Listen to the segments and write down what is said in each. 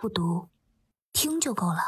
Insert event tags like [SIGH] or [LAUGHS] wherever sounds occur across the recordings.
不读，听就够了。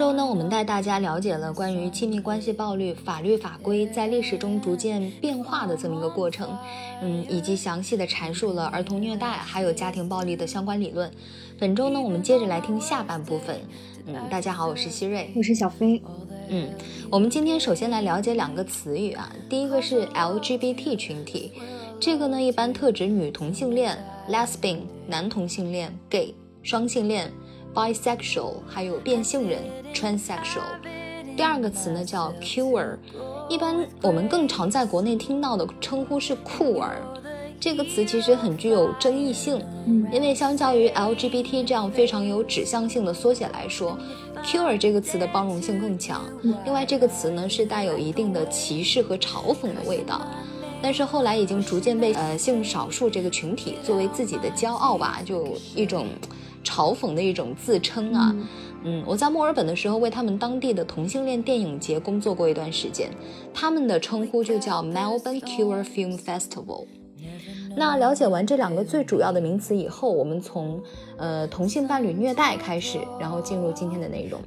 周呢，我们带大家了解了关于亲密关系暴力法律法规在历史中逐渐变化的这么一个过程，嗯，以及详细的阐述了儿童虐待还有家庭暴力的相关理论。本周呢，我们接着来听下半部分。嗯，大家好，我是希瑞，我是小飞。嗯，我们今天首先来了解两个词语啊，第一个是 LGBT 群体，这个呢一般特指女同性恋 （lesbian）、男同性恋 （gay）、双性恋。bisexual，还有变性人 transsexual。第二个词呢叫 queer，一般我们更常在国内听到的称呼是酷儿。这个词其实很具有争议性，嗯，因为相较于 LGBT 这样非常有指向性的缩写来说，queer 这个词的包容性更强。另外，这个词呢是带有一定的歧视和嘲讽的味道，但是后来已经逐渐被呃性少数这个群体作为自己的骄傲吧，就一种。嘲讽的一种自称啊，嗯，我在墨尔本的时候为他们当地的同性恋电影节工作过一段时间，他们的称呼就叫 Melbourne Queer Film Festival。那了解完这两个最主要的名词以后，我们从呃同性伴侣虐待开始，然后进入今天的内容。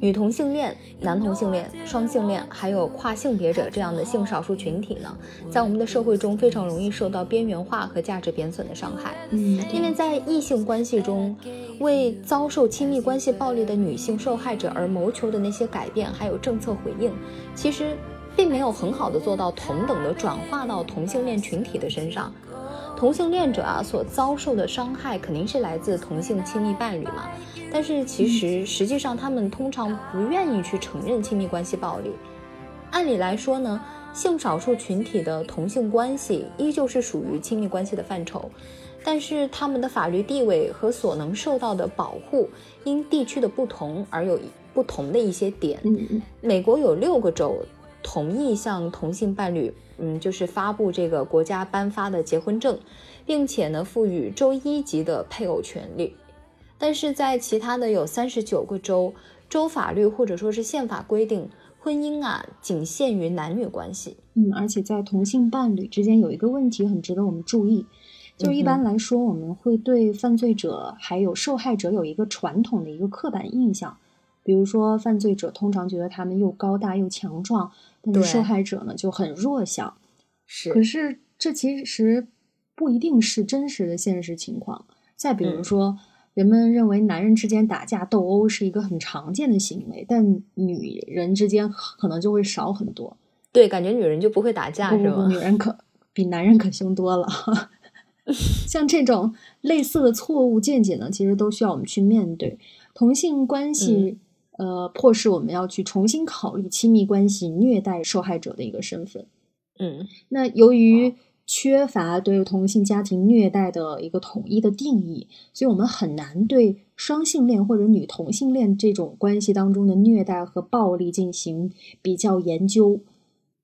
女同性恋、男同性恋、双性恋，还有跨性别者这样的性少数群体呢，在我们的社会中非常容易受到边缘化和价值贬损的伤害。嗯，因为在异性关系中，为遭受亲密关系暴力的女性受害者而谋求的那些改变，还有政策回应，其实并没有很好的做到同等的转化到同性恋群体的身上。同性恋者啊所遭受的伤害肯定是来自同性亲密伴侣嘛，但是其实实际上他们通常不愿意去承认亲密关系暴力。按理来说呢，性少数群体的同性关系依旧是属于亲密关系的范畴，但是他们的法律地位和所能受到的保护因地区的不同而有不同的一些点。美国有六个州同意向同性伴侣。嗯，就是发布这个国家颁发的结婚证，并且呢赋予州一级的配偶权利，但是在其他的有三十九个州，州法律或者说是宪法规定，婚姻啊仅限于男女关系。嗯，而且在同性伴侣之间有一个问题很值得我们注意，就是一般来说我们会对犯罪者还有受害者有一个传统的一个刻板印象，比如说犯罪者通常觉得他们又高大又强壮。但是受害者呢就很弱小，是。可是这其实不一定是真实的现实情况。再比如说，人们认为男人之间打架斗殴是一个很常见的行为，但女人之间可能就会少很多。对，感觉女人就不会打架，是吗？女人可比男人可凶多了。[LAUGHS] 像这种类似的错误见解呢，其实都需要我们去面对同性关系。呃，迫使我们要去重新考虑亲密关系虐待受害者的一个身份。嗯，那由于缺乏对同性家庭虐待的一个统一的定义，所以我们很难对双性恋或者女同性恋这种关系当中的虐待和暴力进行比较研究。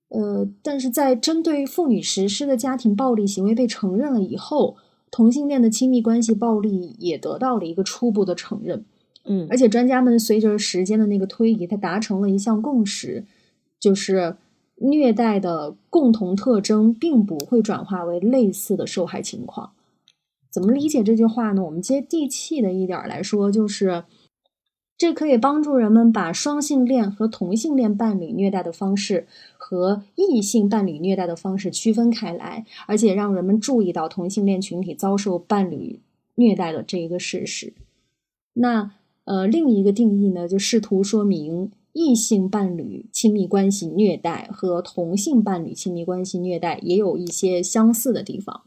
呃，但是在针对妇女实施的家庭暴力行为被承认了以后，同性恋的亲密关系暴力也得到了一个初步的承认。嗯，而且专家们随着时间的那个推移，他达成了一项共识，就是虐待的共同特征并不会转化为类似的受害情况。怎么理解这句话呢？我们接地气的一点来说，就是这可以帮助人们把双性恋和同性恋伴侣虐待的方式和异性伴侣虐待的方式区分开来，而且让人们注意到同性恋群体遭受伴侣虐待的这一个事实。那。呃，另一个定义呢，就试图说明异性伴侣亲密关系虐待和同性伴侣亲密关系虐待也有一些相似的地方。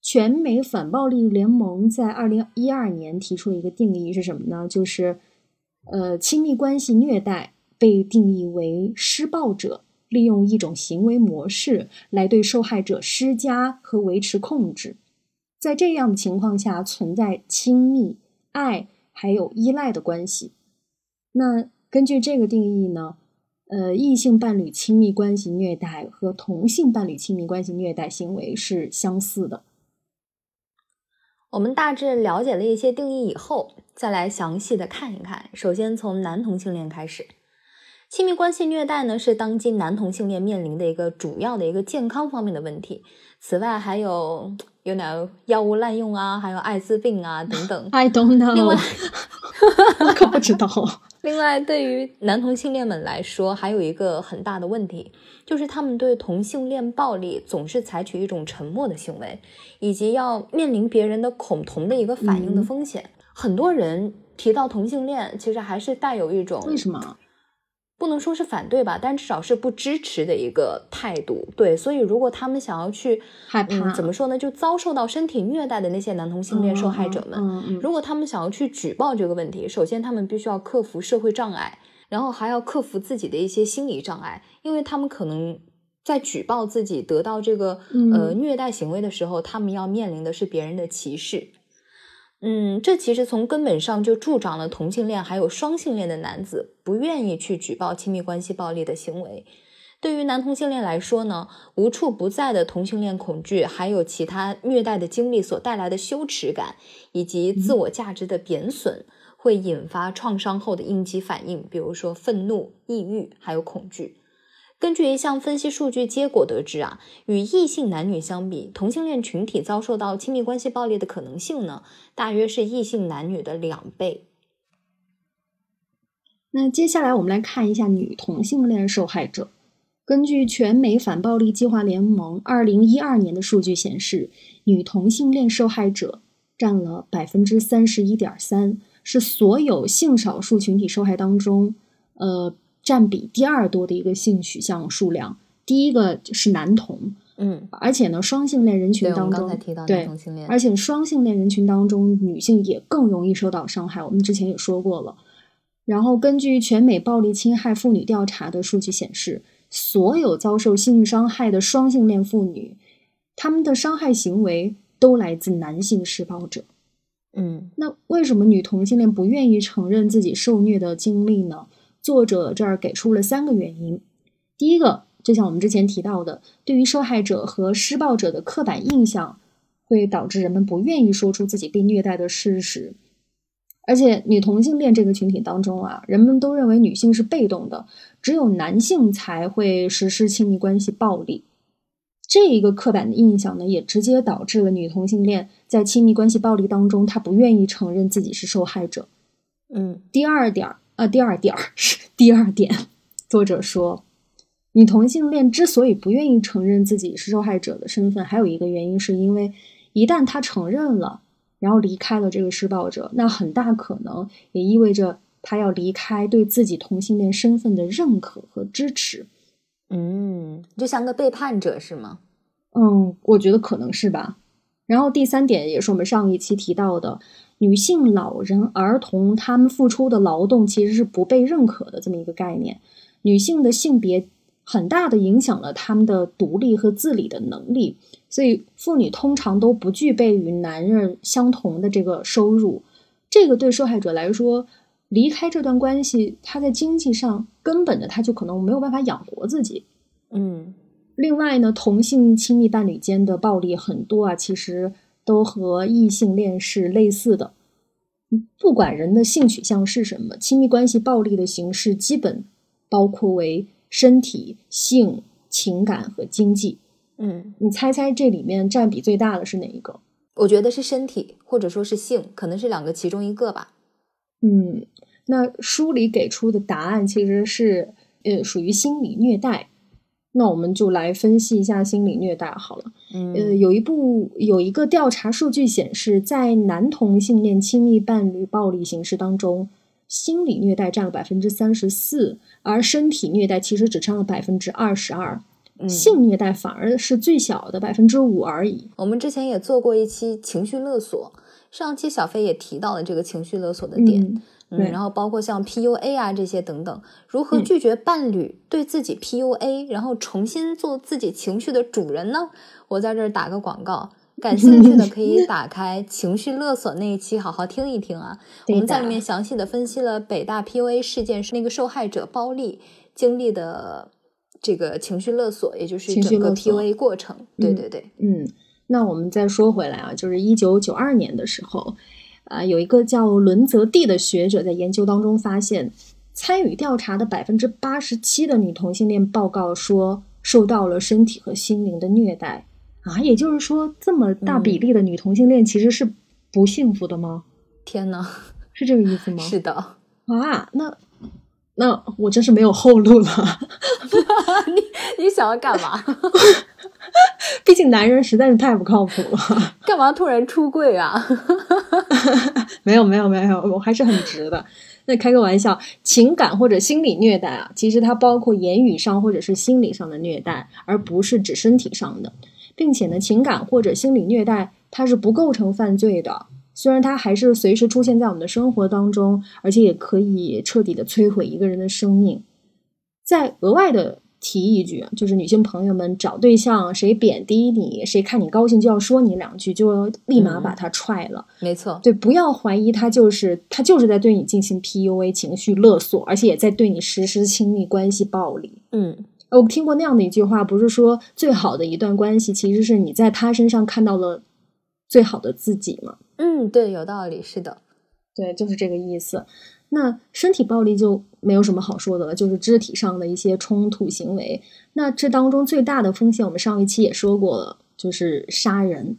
全美反暴力联盟在二零一二年提出了一个定义是什么呢？就是呃，亲密关系虐待被定义为施暴者利用一种行为模式来对受害者施加和维持控制。在这样的情况下，存在亲密、爱还有依赖的关系。那根据这个定义呢，呃，异性伴侣亲密关系虐待和同性伴侣亲密关系虐待行为是相似的。我们大致了解了一些定义以后，再来详细的看一看。首先从男同性恋开始，亲密关系虐待呢是当今男同性恋面临的一个主要的一个健康方面的问题。此外还有。you know 药物滥用啊，还有艾滋病啊等等。[LAUGHS] I don't know。另外，我可不知道。[LAUGHS] 另外，对于男同性恋们来说，还有一个很大的问题，就是他们对同性恋暴力总是采取一种沉默的行为，以及要面临别人的恐同的一个反应的风险。很多人提到同性恋，其实还是带有一种为什么？不能说是反对吧，但至少是不支持的一个态度。对，所以如果他们想要去害怕，怎么说呢？就遭受到身体虐待的那些男同性恋受害者们，如果他们想要去举报这个问题，首先他们必须要克服社会障碍，然后还要克服自己的一些心理障碍，因为他们可能在举报自己得到这个呃虐待行为的时候，他们要面临的是别人的歧视。嗯，这其实从根本上就助长了同性恋还有双性恋的男子不愿意去举报亲密关系暴力的行为。对于男同性恋来说呢，无处不在的同性恋恐惧，还有其他虐待的经历所带来的羞耻感，以及自我价值的贬损，会引发创伤后的应激反应，比如说愤怒、抑郁，还有恐惧。根据一项分析数据结果得知啊，与异性男女相比，同性恋群体遭受到亲密关系暴力的可能性呢，大约是异性男女的两倍。那接下来我们来看一下女同性恋受害者。根据全美反暴力计划联盟二零一二年的数据显示，女同性恋受害者占了百分之三十一点三，是所有性少数群体受害当中，呃。占比第二多的一个性取向数量，第一个是男同，嗯，而且呢，双性恋人群当中，对，而且双性恋人群当中，女性也更容易受到伤害。我们之前也说过了。然后，根据全美暴力侵害妇女调查的数据显示，所有遭受性伤害的双性恋妇女，他们的伤害行为都来自男性施暴者。嗯，那为什么女同性恋不愿意承认自己受虐的经历呢？作者这儿给出了三个原因。第一个，就像我们之前提到的，对于受害者和施暴者的刻板印象，会导致人们不愿意说出自己被虐待的事实。而且，女同性恋这个群体当中啊，人们都认为女性是被动的，只有男性才会实施亲密关系暴力。这一个刻板的印象呢，也直接导致了女同性恋在亲密关系暴力当中，她不愿意承认自己是受害者。嗯，第二点。啊，第二点是第二点，作者说，女同性恋之所以不愿意承认自己是受害者的身份，还有一个原因是因为，一旦她承认了，然后离开了这个施暴者，那很大可能也意味着她要离开对自己同性恋身份的认可和支持。嗯，就像个背叛者是吗？嗯，我觉得可能是吧。然后第三点也是我们上一期提到的。女性、老人、儿童，他们付出的劳动其实是不被认可的这么一个概念。女性的性别很大的影响了他们的独立和自理的能力，所以妇女通常都不具备与男人相同的这个收入。这个对受害者来说，离开这段关系，他在经济上根本的他就可能没有办法养活自己。嗯，另外呢，同性亲密伴侣间的暴力很多啊，其实。都和异性恋是类似的，不管人的性取向是什么，亲密关系暴力的形式基本包括为身体、性、情感和经济。嗯，你猜猜这里面占比最大的是哪一个？我觉得是身体，或者说是性，可能是两个其中一个吧。嗯，那书里给出的答案其实是呃，属于心理虐待。那我们就来分析一下心理虐待好了。嗯，呃，有一部有一个调查数据显示，在男同性恋亲密伴侣暴力形式当中，心理虐待占了百分之三十四，而身体虐待其实只占了百分之二十二，性虐待反而是最小的百分之五而已。我们之前也做过一期情绪勒索，上期小飞也提到了这个情绪勒索的点，嗯，然后包括像 PUA 啊这些等等，如何拒绝伴侣对自己 PUA，然后重新做自己情绪的主人呢？我在这儿打个广告。感兴趣的可以打开情绪勒索那一期，好好听一听啊！[LAUGHS] 我们在里面详细的分析了北大 PUA 事件是那个受害者包丽经历的这个情绪勒索，也就是整个 PUA 过程。对对对，嗯。那我们再说回来啊，就是一九九二年的时候，啊，有一个叫伦泽蒂的学者在研究当中发现，参与调查的百分之八十七的女同性恋报告说受到了身体和心灵的虐待。啊，也就是说，这么大比例的女同性恋其实是不幸福的吗？天呐，是这个意思吗？[LAUGHS] 是的。啊，那那我真是没有后路了。[LAUGHS] 你你想要干嘛？[LAUGHS] 毕竟男人实在是太不靠谱了。[LAUGHS] 干嘛突然出柜啊？没有没有没有，我还是很直的。那开个玩笑，情感或者心理虐待啊，其实它包括言语上或者是心理上的虐待，而不是指身体上的。并且呢，情感或者心理虐待它是不构成犯罪的，虽然它还是随时出现在我们的生活当中，而且也可以彻底的摧毁一个人的生命。再额外的提一句，就是女性朋友们找对象，谁贬低你，谁看你高兴就要说你两句，就要立马把他踹了。没错，对，不要怀疑他就是他就是在对你进行 PUA 情绪勒索，而且也在对你实施亲密关系暴力。嗯。我听过那样的一句话，不是说最好的一段关系，其实是你在他身上看到了最好的自己吗？嗯，对，有道理，是的，对，就是这个意思。那身体暴力就没有什么好说的了，就是肢体上的一些冲突行为。那这当中最大的风险，我们上一期也说过了，就是杀人。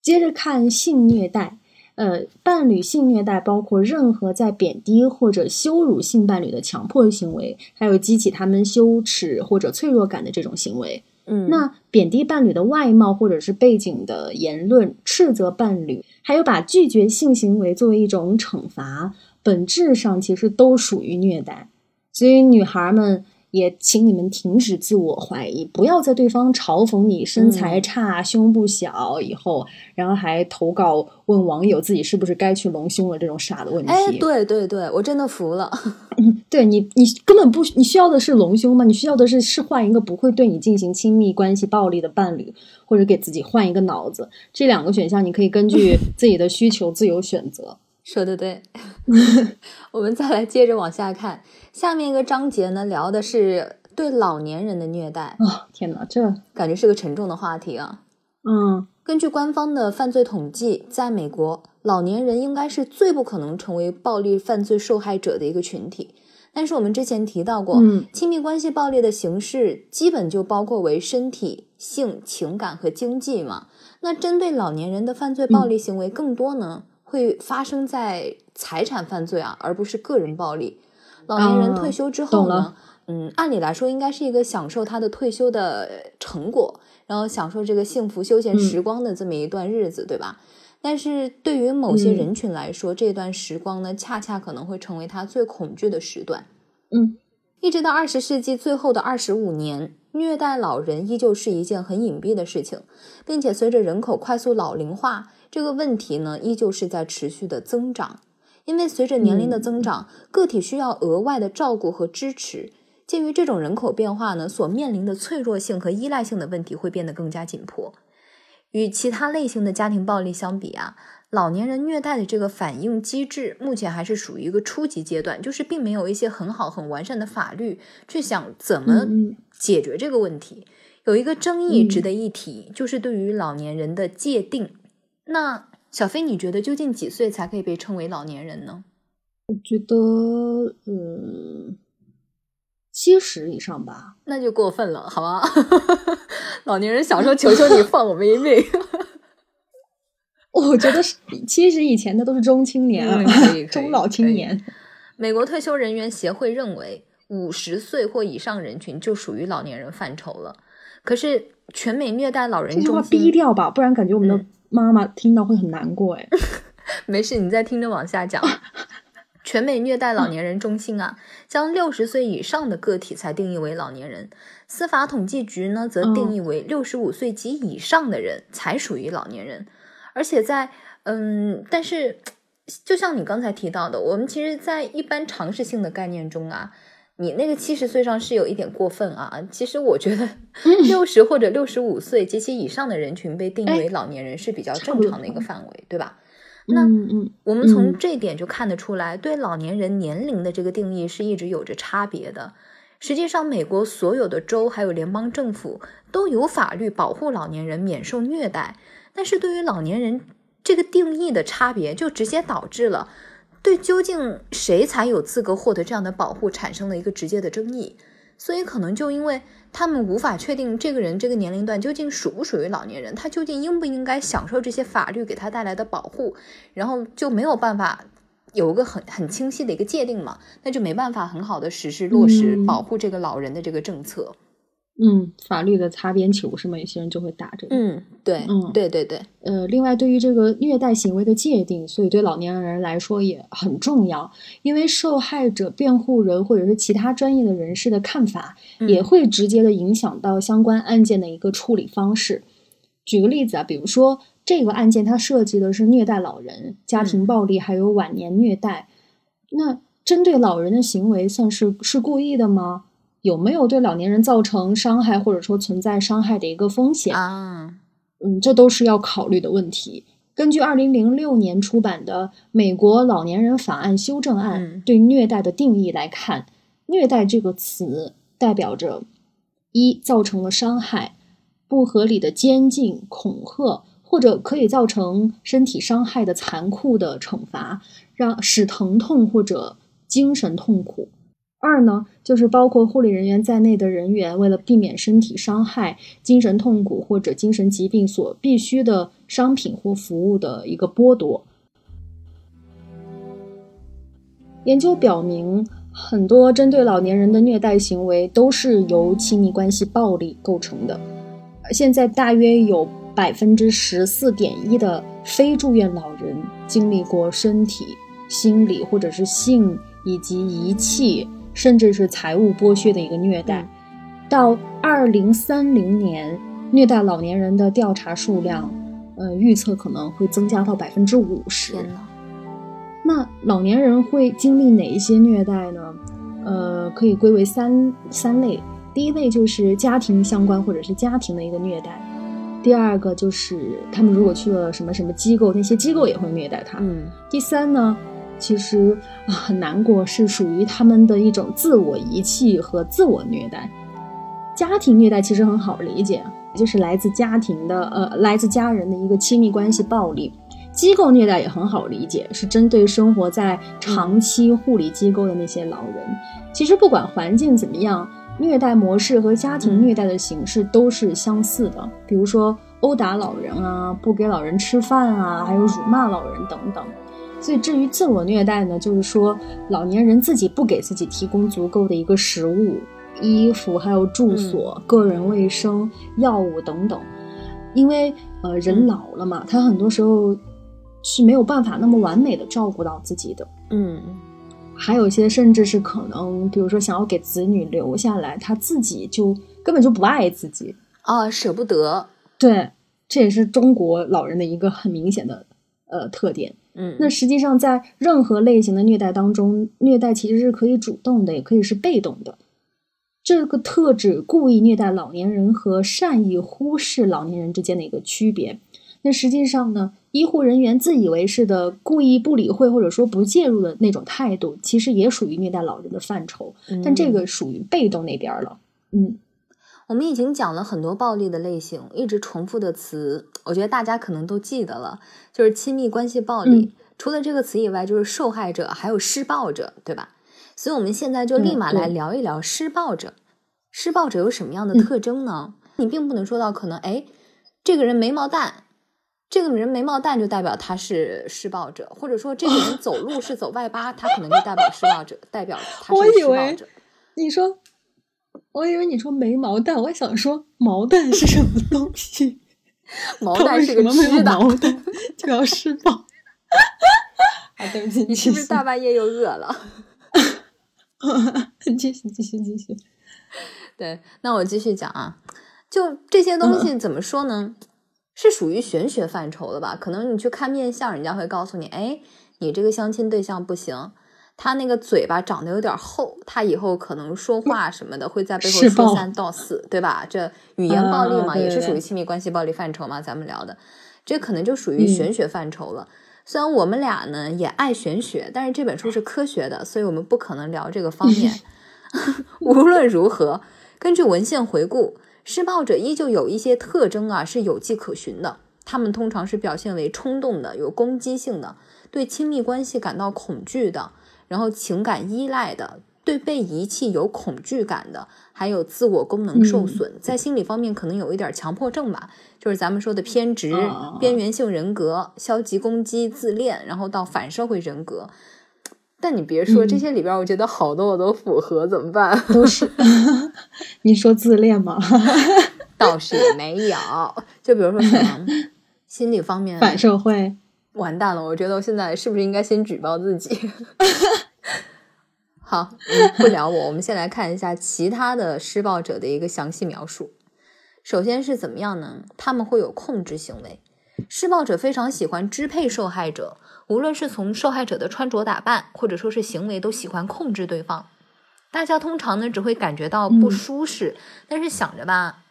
接着看性虐待。呃，伴侣性虐待包括任何在贬低或者羞辱性伴侣的强迫行为，还有激起他们羞耻或者脆弱感的这种行为。嗯，那贬低伴侣的外貌或者是背景的言论，斥责伴侣，还有把拒绝性行为作为一种惩罚，本质上其实都属于虐待。所以，女孩们。也请你们停止自我怀疑，不要在对方嘲讽你身材差、胸部小以后，然后还投稿问网友自己是不是该去隆胸了这种傻的问题。哎，对对对，我真的服了。[LAUGHS] 对你，你根本不，你需要的是隆胸吗？你需要的是是换一个不会对你进行亲密关系暴力的伴侣，或者给自己换一个脑子。这两个选项你可以根据自己的需求自由选择。说的对，[LAUGHS] 我们再来接着往下看，下面一个章节呢，聊的是对老年人的虐待哦！天哪，这感觉是个沉重的话题啊。嗯，根据官方的犯罪统计，在美国，老年人应该是最不可能成为暴力犯罪受害者的一个群体。但是我们之前提到过，亲密关系暴力的形式基本就包括为身体、性、情感和经济嘛。那针对老年人的犯罪暴力行为更多呢？会发生在财产犯罪啊，而不是个人暴力。老年人退休之后呢，嗯，按理来说应该是一个享受他的退休的成果，然后享受这个幸福休闲时光的这么一段日子，对吧？但是对于某些人群来说，这段时光呢，恰恰可能会成为他最恐惧的时段。嗯，一直到二十世纪最后的二十五年，虐待老人依旧是一件很隐蔽的事情，并且随着人口快速老龄化。这个问题呢，依旧是在持续的增长，因为随着年龄的增长，个体需要额外的照顾和支持。鉴于这种人口变化呢，所面临的脆弱性和依赖性的问题会变得更加紧迫。与其他类型的家庭暴力相比啊，老年人虐待的这个反应机制目前还是属于一个初级阶段，就是并没有一些很好很完善的法律去想怎么解决这个问题。有一个争议值得一提，就是对于老年人的界定。那小飞，你觉得究竟几岁才可以被称为老年人呢？我觉得，嗯，七十以上吧。那就过分了，好吗？[LAUGHS] 老年人想说，求求你放我们一命。我觉得是七十以前的都是中青年了，[LAUGHS] 中老青年。美国退休人员协会认为，五十岁或以上人群就属于老年人范畴了。可是，全美虐待老人这句话低调吧，不然感觉我们的。妈妈听到会很难过哎，[LAUGHS] 没事，你再听着往下讲。[LAUGHS] 全美虐待老年人中心啊，将六十岁以上的个体才定义为老年人，司法统计局呢则定义为六十五岁及以上的人才属于老年人。而且在嗯，但是就像你刚才提到的，我们其实，在一般常识性的概念中啊，你那个七十岁上是有一点过分啊。其实我觉得六十或者六十五岁及其以上的人群被定义为老年人是比较正常的一个范围，对吧？那我们从这点就看得出来，对老年人年龄的这个定义是一直有着差别的。实际上，美国所有的州还有联邦政府都有法律保护老年人免受虐待，但是对于老年人这个定义的差别，就直接导致了对究竟谁才有资格获得这样的保护产生了一个直接的争议。所以，可能就因为他们无法确定这个人这个年龄段究竟属不属于老年人，他究竟应不应该享受这些法律给他带来的保护，然后就没有办法有一个很很清晰的一个界定嘛，那就没办法很好的实施落实保护这个老人的这个政策。嗯，法律的擦边球是吗？有些人就会打这个。嗯，对，嗯，对对对。呃，另外，对于这个虐待行为的界定，所以对老年人来说也很重要，因为受害者辩护人或者是其他专业的人士的看法，也会直接的影响到相关案件的一个处理方式。举个例子啊，比如说这个案件它涉及的是虐待老人、家庭暴力还有晚年虐待，那针对老人的行为算是是故意的吗？有没有对老年人造成伤害，或者说存在伤害的一个风险啊？嗯，这都是要考虑的问题。根据二零零六年出版的《美国老年人法案修正案》对虐待的定义来看，虐待这个词代表着一造成了伤害、不合理的监禁、恐吓，或者可以造成身体伤害的残酷的惩罚，让使疼痛或者精神痛苦。二呢，就是包括护理人员在内的人员，为了避免身体伤害、精神痛苦或者精神疾病所必须的商品或服务的一个剥夺。研究表明，很多针对老年人的虐待行为都是由亲密关系暴力构成的。现在大约有百分之十四点一的非住院老人经历过身体、心理或者是性以及遗弃。甚至是财务剥削的一个虐待，到二零三零年，虐待老年人的调查数量，呃，预测可能会增加到百分之五十。那老年人会经历哪一些虐待呢？呃，可以归为三三类。第一类就是家庭相关或者是家庭的一个虐待，第二个就是他们如果去了什么什么机构，那些机构也会虐待他。嗯，第三呢？其实啊，很难过，是属于他们的一种自我遗弃和自我虐待。家庭虐待其实很好理解，就是来自家庭的呃，来自家人的一个亲密关系暴力。机构虐待也很好理解，是针对生活在长期护理机构的那些老人。其实不管环境怎么样，虐待模式和家庭虐待的形式都是相似的，比如说殴打老人啊，不给老人吃饭啊，还有辱骂老人等等。所以，至于自我虐待呢，就是说老年人自己不给自己提供足够的一个食物、衣服，还有住所、个人卫生、药物等等。因为呃，人老了嘛，他很多时候是没有办法那么完美的照顾到自己的。嗯，还有一些甚至是可能，比如说想要给子女留下来，他自己就根本就不爱自己啊，舍不得。对，这也是中国老人的一个很明显的呃特点。嗯，那实际上在任何类型的虐待当中，虐待其实是可以主动的，也可以是被动的。这个特指故意虐待老年人和善意忽视老年人之间的一个区别。那实际上呢，医护人员自以为是的故意不理会或者说不介入的那种态度，其实也属于虐待老人的范畴，但这个属于被动那边了。嗯。我们已经讲了很多暴力的类型，一直重复的词，我觉得大家可能都记得了，就是亲密关系暴力。除了这个词以外，就是受害者，还有施暴者，对吧？所以，我们现在就立马来聊一聊施暴者。施暴者有什么样的特征呢？你并不能说到可能，哎，这个人眉毛淡，这个人眉毛淡就代表他是施暴者，或者说这个人走路是走外八，他可能就代表施暴者，代表他是施暴者。你说。我以为你说没毛蛋，我想说毛蛋是什么东西？[LAUGHS] 毛蛋是个吃的，毛蛋就要吃饱。[LAUGHS] 啊，对不起，你是不是大半夜又饿了？[LAUGHS] 继续，继续，继续。对，那我继续讲啊。就这些东西怎么说呢？是属于玄学范畴的吧？可能你去看面相，人家会告诉你，哎，你这个相亲对象不行，他那个嘴巴长得有点厚，他以后可能说话什么的会在背后说三道四，对吧？这语言暴力嘛，也是属于亲密关系暴力范畴嘛？咱们聊的，这可能就属于玄学范畴了。虽然我们俩呢也爱玄学，但是这本书是科学的，所以我们不可能聊这个方面。[LAUGHS] 无论如何，根据文献回顾。施暴者依旧有一些特征啊，是有迹可循的。他们通常是表现为冲动的、有攻击性的、对亲密关系感到恐惧的，然后情感依赖的、对被遗弃有恐惧感的，还有自我功能受损，在心理方面可能有一点强迫症吧，就是咱们说的偏执、边缘性人格、消极攻击、自恋，然后到反社会人格。但你别说这些里边，我觉得好多我都符合，怎么办？都是 [LAUGHS] 你说自恋吗？[LAUGHS] 倒是也没有，就比如说什么 [LAUGHS] 心理方面反社会，完蛋了！我觉得我现在是不是应该先举报自己？好，不聊我，我们先来看一下其他的施暴者的一个详细描述。首先是怎么样呢？他们会有控制行为，施暴者非常喜欢支配受害者。无论是从受害者的穿着打扮，或者说是行为，都喜欢控制对方。大家通常呢只会感觉到不舒适，但是想着吧，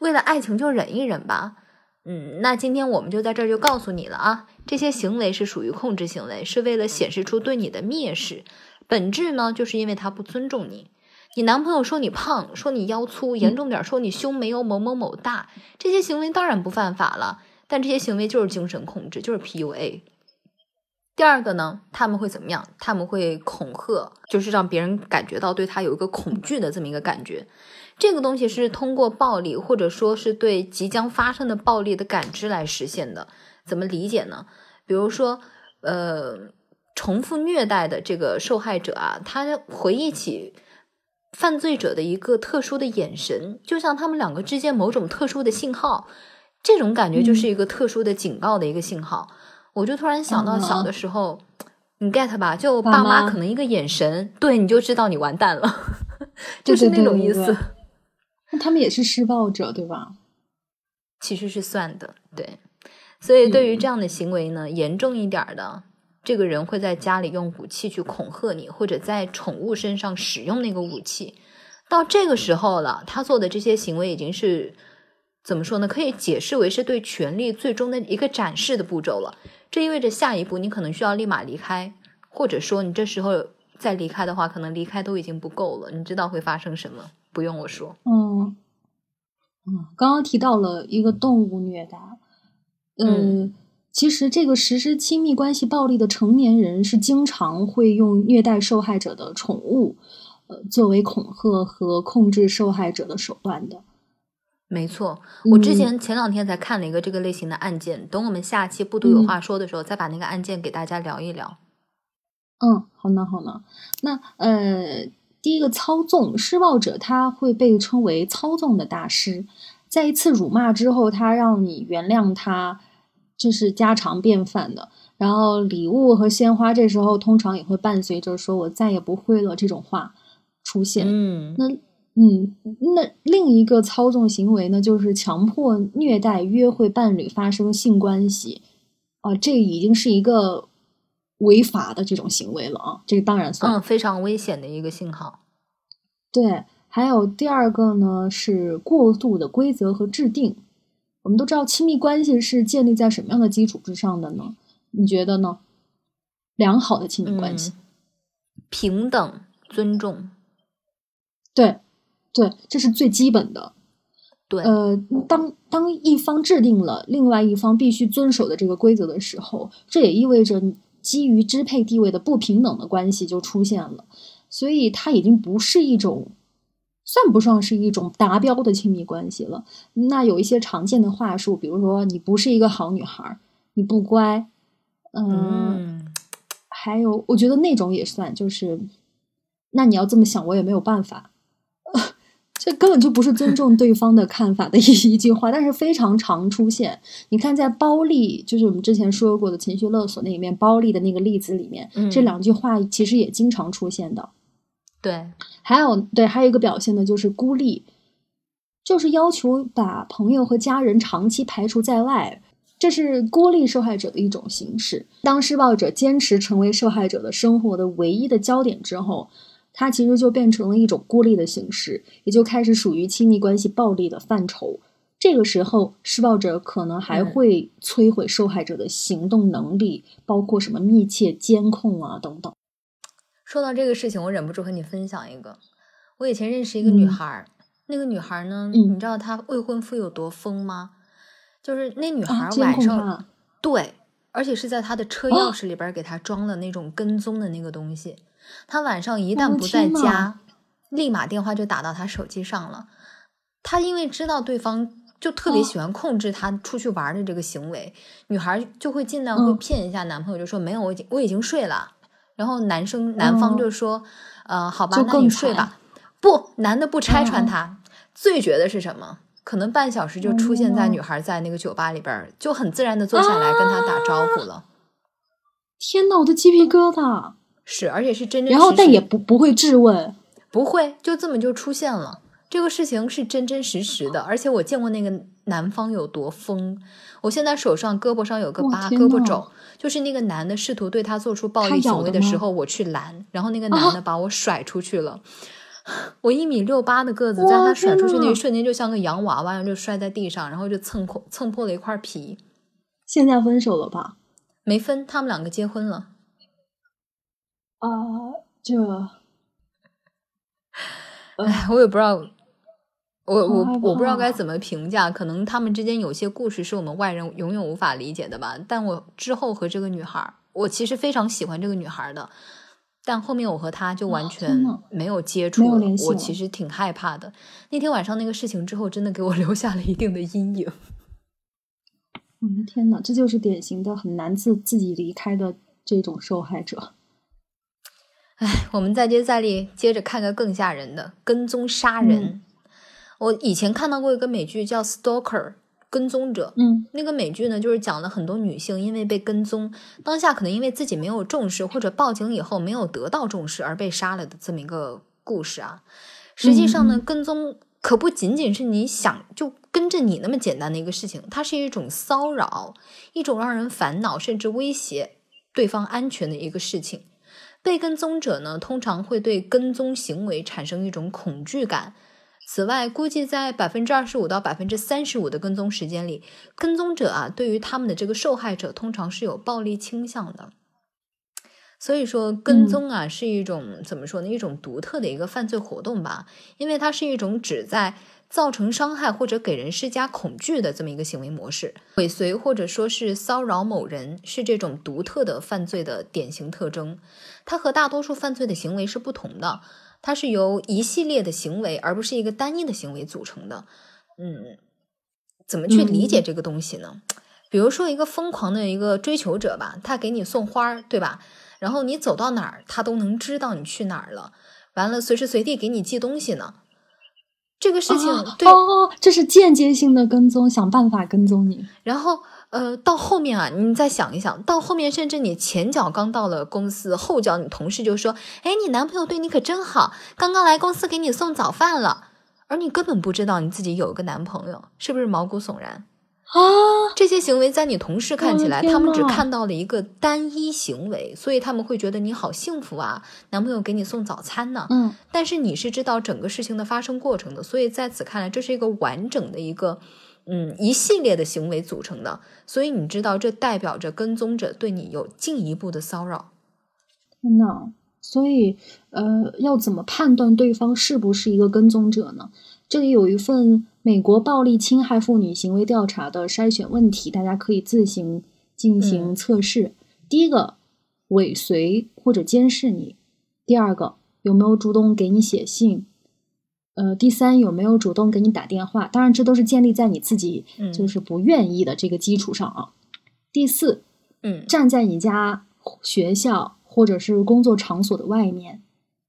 为了爱情就忍一忍吧。嗯，那今天我们就在这儿就告诉你了啊，这些行为是属于控制行为，是为了显示出对你的蔑视。本质呢，就是因为他不尊重你。你男朋友说你胖，说你腰粗，严重点说你胸没有某某某大，这些行为当然不犯法了，但这些行为就是精神控制，就是 PUA。第二个呢，他们会怎么样？他们会恐吓，就是让别人感觉到对他有一个恐惧的这么一个感觉。这个东西是通过暴力，或者说是对即将发生的暴力的感知来实现的。怎么理解呢？比如说，呃，重复虐待的这个受害者啊，他回忆起犯罪者的一个特殊的眼神，就像他们两个之间某种特殊的信号，这种感觉就是一个特殊的警告的一个信号。我就突然想到小的时候，你 get 吧？就爸妈可能一个眼神，对你就知道你完蛋了，[LAUGHS] 就是那种意思。那他们也是施暴者，对吧？其实是算的，对。所以对于这样的行为呢，严重一点的，这个人会在家里用武器去恐吓你，或者在宠物身上使用那个武器。到这个时候了，他做的这些行为已经是怎么说呢？可以解释为是对权力最终的一个展示的步骤了。这意味着下一步你可能需要立马离开，或者说你这时候再离开的话，可能离开都已经不够了。你知道会发生什么？不用我说。嗯嗯，刚刚提到了一个动物虐待，嗯，其实这个实施亲密关系暴力的成年人是经常会用虐待受害者的宠物，呃，作为恐吓和控制受害者的手段的。没错，我之前前两天才看了一个这个类型的案件，等我们下期不读有话说的时候，再把那个案件给大家聊一聊。嗯，好呢，好呢。那呃，第一个操纵施暴者，他会被称为操纵的大师。在一次辱骂之后，他让你原谅他，这是家常便饭的。然后礼物和鲜花，这时候通常也会伴随着“说我再也不会了”这种话出现。嗯，那。嗯，那另一个操纵行为呢，就是强迫虐待约会伴侣发生性关系，啊，这已经是一个违法的这种行为了啊，这个当然算，嗯，非常危险的一个信号。对，还有第二个呢，是过度的规则和制定。我们都知道，亲密关系是建立在什么样的基础之上的呢？你觉得呢？良好的亲密关系，平等、尊重，对。对，这是最基本的。对，呃，当当一方制定了另外一方必须遵守的这个规则的时候，这也意味着基于支配地位的不平等的关系就出现了。所以，它已经不是一种，算不上是一种达标的亲密关系了。那有一些常见的话术，比如说你不是一个好女孩，你不乖，嗯，还有，我觉得那种也算，就是那你要这么想，我也没有办法。[LAUGHS] 这根本就不是尊重对方的看法的一 [LAUGHS] 一句话，但是非常常出现。你看，在包丽，就是我们之前说过的情绪勒索那里面，包丽的那个例子里面，这两句话其实也经常出现的。对，还有对，还有一个表现呢，就是孤立，就是要求把朋友和家人长期排除在外，这是孤立受害者的一种形式。当施暴者坚持成为受害者的生活的唯一的焦点之后，它其实就变成了一种孤立的形式，也就开始属于亲密关系暴力的范畴。这个时候，施暴者可能还会摧毁受害者的行动能力，包括什么密切监控啊等等。说到这个事情，我忍不住和你分享一个，我以前认识一个女孩。那个女孩呢？你知道她未婚夫有多疯吗？就是那女孩晚上，对，而且是在她的车钥匙里边给她装了那种跟踪的那个东西。她晚上一旦不在家，立马电话就打到她手机上了。她因为知道对方就特别喜欢控制她出去玩的这个行为，女孩就会尽量会骗一下男朋友，就说没有，我已经我已经睡了。然后男生男方就说，呃，好吧，那你睡吧。不，男的不拆穿他，最绝的是什么？可能半小时就出现在女孩在那个酒吧里边，就很自然的坐下来跟他打招呼了。天呐，我的鸡皮疙瘩！是，而且是真真。然后，但也不不会质问，不会，就这么就出现了。这个事情是真真实实的，而且我见过那个男方有多疯。我现在手上胳膊上有个疤，胳膊肘，就是那个男的试图对他做出暴力行为的时候，我去拦，然后那个男的把我甩出去了。[LAUGHS] 我一米六八的个子，在他甩出去那一瞬间，就像个洋娃娃一样，就摔在地上，然后就蹭破蹭破了一块皮。现在分手了吧？没分，他们两个结婚了。啊，这，哎，我也不知道，我我我不知道该怎么评价。可能他们之间有些故事是我们外人永远无法理解的吧。但我之后和这个女孩，我其实非常喜欢这个女孩的。但后面我和她就完全没有接触了，我其实挺害怕的。那天晚上那个事情之后，真的给我 [LAUGHS] 留下了一定的阴影。我的天呐，这就是典型的很难自自己离开的这种受害者。哎，我们再接再厉，接着看个更吓人的跟踪杀人。我以前看到过一个美剧叫《Stalker》。跟踪者，嗯，那个美剧呢，就是讲了很多女性因为被跟踪，当下可能因为自己没有重视，或者报警以后没有得到重视而被杀了的这么一个故事啊。实际上呢，跟踪可不仅仅是你想就跟着你那么简单的一个事情，它是一种骚扰，一种让人烦恼甚至威胁对方安全的一个事情。被跟踪者呢，通常会对跟踪行为产生一种恐惧感。此外，估计在百分之二十五到百分之三十五的跟踪时间里，跟踪者啊，对于他们的这个受害者，通常是有暴力倾向的。所以说，跟踪啊，是一种怎么说呢？一种独特的一个犯罪活动吧，因为它是一种旨在造成伤害或者给人施加恐惧的这么一个行为模式。尾随或者说是骚扰某人，是这种独特的犯罪的典型特征。它和大多数犯罪的行为是不同的。它是由一系列的行为，而不是一个单一的行为组成的。嗯，怎么去理解这个东西呢？比如说，一个疯狂的一个追求者吧，他给你送花，对吧？然后你走到哪儿，他都能知道你去哪儿了。完了，随时随地给你寄东西呢。这个事情，对，这是间接性的跟踪，想办法跟踪你。然后。呃，到后面啊，你再想一想，到后面甚至你前脚刚到了公司，后脚你同事就说：“哎，你男朋友对你可真好，刚刚来公司给你送早饭了。”而你根本不知道你自己有一个男朋友，是不是毛骨悚然啊？这些行为在你同事看起来，他们只看到了一个单一行为，所以他们会觉得你好幸福啊，男朋友给你送早餐呢。嗯，但是你是知道整个事情的发生过程的，所以在此看来，这是一个完整的一个。嗯，一系列的行为组成的，所以你知道，这代表着跟踪者对你有进一步的骚扰。天呐，所以呃，要怎么判断对方是不是一个跟踪者呢？这里有一份美国暴力侵害妇女行为调查的筛选问题，大家可以自行进行测试。第一个，尾随或者监视你；第二个，有没有主动给你写信。呃，第三有没有主动给你打电话？当然，这都是建立在你自己就是不愿意的这个基础上啊。第四，嗯，站在你家、学校或者是工作场所的外面。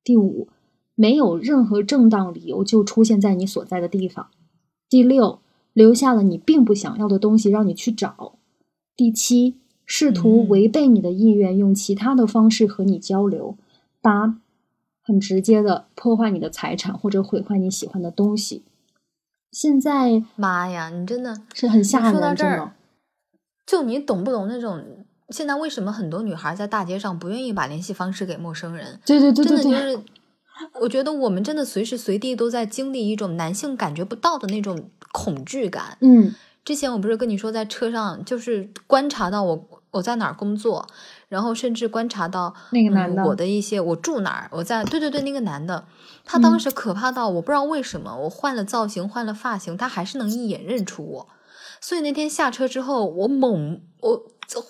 第五，没有任何正当理由就出现在你所在的地方。第六，留下了你并不想要的东西让你去找。第七，试图违背你的意愿，用其他的方式和你交流。八。很直接的破坏你的财产或者毁坏你喜欢的东西。现在妈呀，你真的是很吓人。说到这儿，就你懂不懂那种？现在为什么很多女孩在大街上不愿意把联系方式给陌生人？对对对对对，真的就是，我觉得我们真的随时随地都在经历一种男性感觉不到的那种恐惧感。嗯，之前我不是跟你说，在车上就是观察到我我在哪儿工作，然后甚至观察到那个男的我的一些我住哪儿，我在对对对那个男的，他当时可怕到我不知道为什么，我换了造型换了发型，他还是能一眼认出我。所以那天下车之后，我猛我。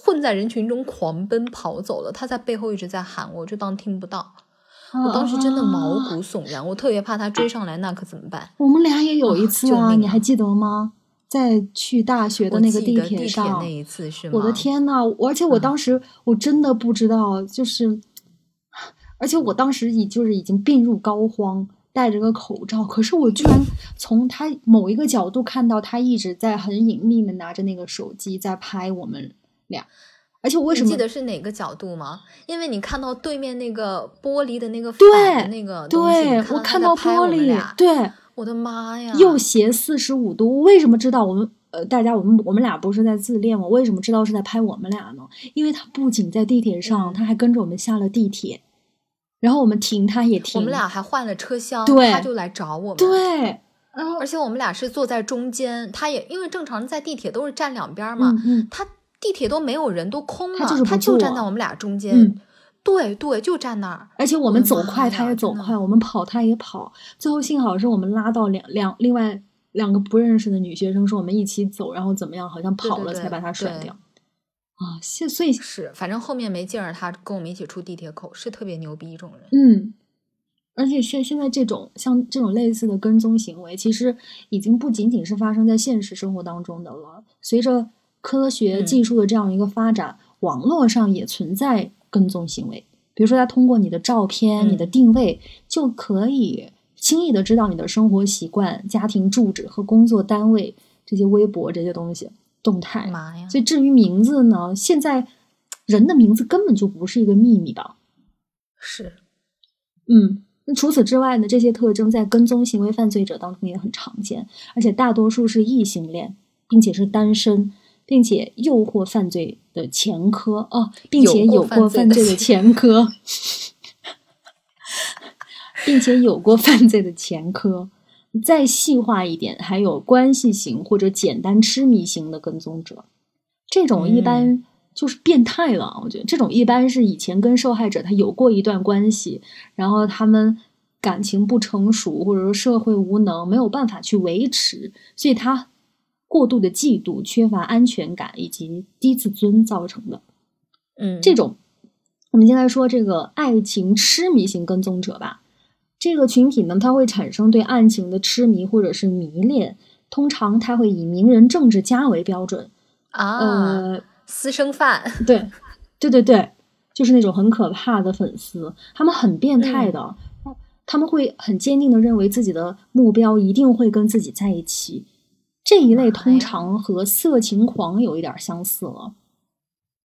混在人群中狂奔跑走了，他在背后一直在喊，我就当听不到。我当时真的毛骨悚然，我特别怕他追上来，那可怎么办？我们俩也有一次啊，你还记得吗？在去大学的那个地铁上那一次是吗？我的天呐！而且我当时我真的不知道，就是，而且我当时已就是已经病入膏肓，戴着个口罩，可是我居然从他某一个角度看到他一直在很隐秘的拿着那个手机在拍我们。俩，而且我为什么记得是哪个角度吗？因为你看到对面那个玻璃的那个对那个对，我看到玻璃，对，我的妈呀，右斜四十五度。为什么知道我们呃大家我们我们俩不是在自恋吗？为什么知道是在拍我们俩呢？因为他不仅在地铁上，他还跟着我们下了地铁，然后我们停他也停，我们俩还换了车厢，对，他就来找我们，对，而且我们俩是坐在中间，他也因为正常在地铁都是站两边嘛，嗯，他。地铁都没有人，都空了，他就站在我们俩中间，对对，就站那儿。而且我们走快，他也走快；我们跑，他也跑。最后幸好是我们拉到两两另外两个不认识的女学生，说我们一起走，然后怎么样，好像跑了才把他甩掉。啊，现所以是，反正后面没劲儿，他跟我们一起出地铁口，是特别牛逼一种人。嗯，而且现现在这种像这种类似的跟踪行为，其实已经不仅仅是发生在现实生活当中的了，随着。科学技术的这样一个发展，网络上也存在跟踪行为。比如说，他通过你的照片、你的定位，就可以轻易的知道你的生活习惯、家庭住址和工作单位这些微博这些东西动态。妈呀！所以至于名字呢，现在人的名字根本就不是一个秘密吧？是，嗯。那除此之外呢？这些特征在跟踪行为犯罪者当中也很常见，而且大多数是异性恋，并且是单身。并且诱惑犯罪的前科哦，并且有过犯罪的前科，[LAUGHS] 并且有过犯罪的前科。再细化一点，还有关系型或者简单痴迷型的跟踪者，这种一般就是变态了。我觉得这种一般是以前跟受害者他有过一段关系，然后他们感情不成熟，或者说社会无能，没有办法去维持，所以他。过度的嫉妒、缺乏安全感以及低自尊造成的，嗯，这种，我们先来说这个爱情痴迷型跟踪者吧。这个群体呢，它会产生对爱情的痴迷或者是迷恋，通常他会以名人、政治家为标准啊，呃，私生饭，对，对对对，就是那种很可怕的粉丝，他们很变态的，他们会很坚定的认为自己的目标一定会跟自己在一起。这一类通常和色情狂有一点相似了，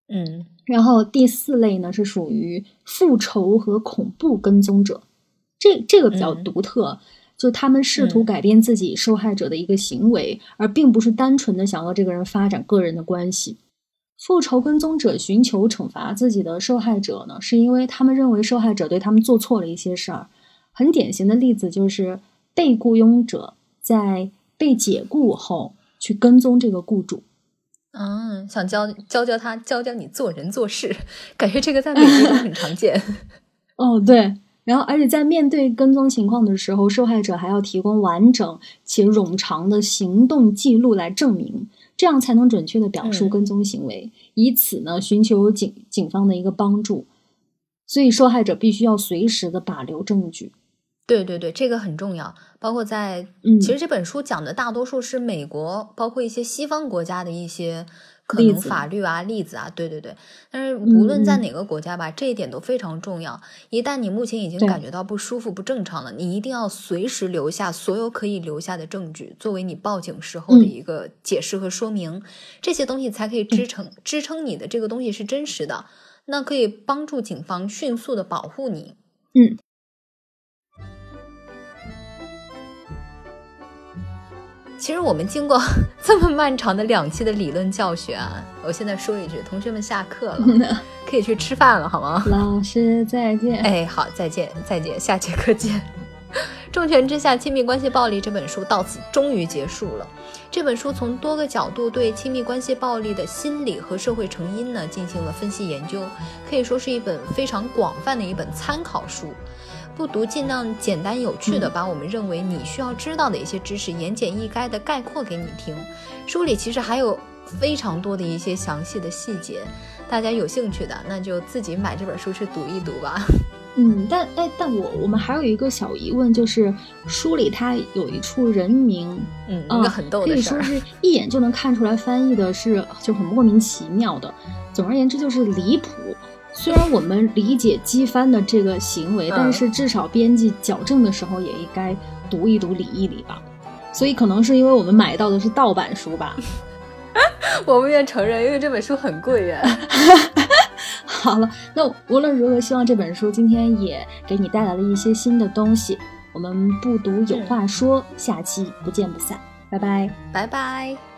嗯，然后第四类呢是属于复仇和恐怖跟踪者，这这个比较独特，就他们试图改变自己受害者的一个行为，而并不是单纯的想和这个人发展个人的关系。复仇跟踪者寻求惩罚自己的受害者呢，是因为他们认为受害者对他们做错了一些事儿。很典型的例子就是被雇佣者在。被解雇后，去跟踪这个雇主，嗯，想教教教他，教教你做人做事，感觉这个在美国都很常见。[LAUGHS] 哦，对，然后而且在面对跟踪情况的时候，受害者还要提供完整且冗长的行动记录来证明，这样才能准确的表述跟踪行为，以此呢寻求警警方的一个帮助。所以受害者必须要随时的把留证据。对对对，这个很重要。包括在，其实这本书讲的大多数是美国，包括一些西方国家的一些可能法律啊、例子啊。对对对，但是无论在哪个国家吧，这一点都非常重要。一旦你目前已经感觉到不舒服、不正常了，你一定要随时留下所有可以留下的证据，作为你报警时候的一个解释和说明。这些东西才可以支撑支撑你的这个东西是真实的，那可以帮助警方迅速的保护你。嗯。其实我们经过 [LAUGHS] 这么漫长的两期的理论教学啊，我现在说一句，同学们下课了，[LAUGHS] 可以去吃饭了，好吗？老师再见。哎，好，再见，再见，下节课见。[LAUGHS] 重拳之下，亲密关系暴力这本书到此终于结束了。这本书从多个角度对亲密关系暴力的心理和社会成因呢进行了分析研究，可以说是一本非常广泛的一本参考书。不读，尽量简单有趣的把我们认为你需要知道的一些知识言简意赅的概括给你听。书里其实还有非常多的一些详细的细节，大家有兴趣的那就自己买这本书去读一读吧。[LAUGHS] 嗯，但哎，但我我们还有一个小疑问，就是书里它有一处人名，嗯，一个很逗的可以说是一眼就能看出来翻译的是就很莫名其妙的。总而言之，就是离谱。虽然我们理解机翻的这个行为，但是至少编辑矫正的时候也应该读一读、理一理吧。所以可能是因为我们买到的是盗版书吧。[LAUGHS] 我不愿承认，因为这本书很贵呀。[LAUGHS] 好了，那无论如何，希望这本书今天也给你带来了一些新的东西。我们不读有话说，下期不见不散，拜拜，拜拜。